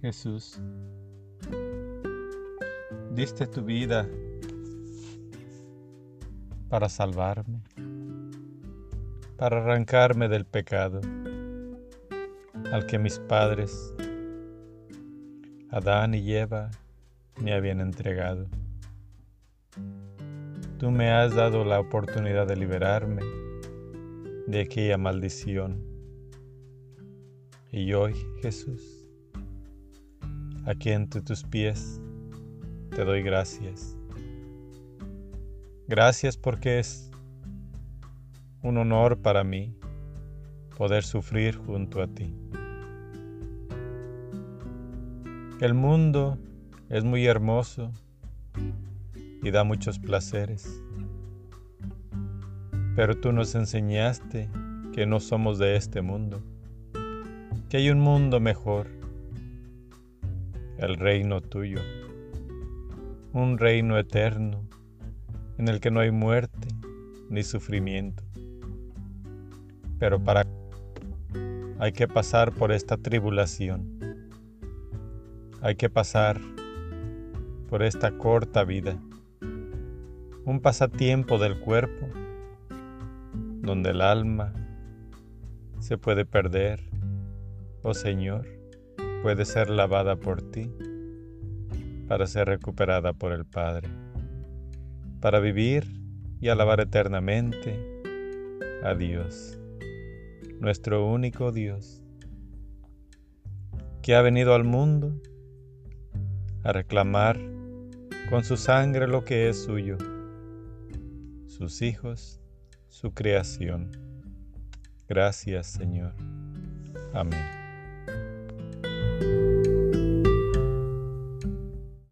Jesús, diste tu vida para salvarme, para arrancarme del pecado al que mis padres, Adán y Eva, me habían entregado. Tú me has dado la oportunidad de liberarme de aquella maldición. Y hoy, Jesús, aquí entre tus pies, te doy gracias. Gracias porque es un honor para mí poder sufrir junto a ti. El mundo es muy hermoso y da muchos placeres, pero tú nos enseñaste que no somos de este mundo, que hay un mundo mejor, el reino tuyo, un reino eterno en el que no hay muerte ni sufrimiento. Pero para hay que pasar por esta tribulación. Hay que pasar por esta corta vida. Un pasatiempo del cuerpo donde el alma se puede perder. Oh Señor, puede ser lavada por ti para ser recuperada por el Padre para vivir y alabar eternamente a Dios, nuestro único Dios, que ha venido al mundo a reclamar con su sangre lo que es suyo, sus hijos, su creación. Gracias Señor. Amén.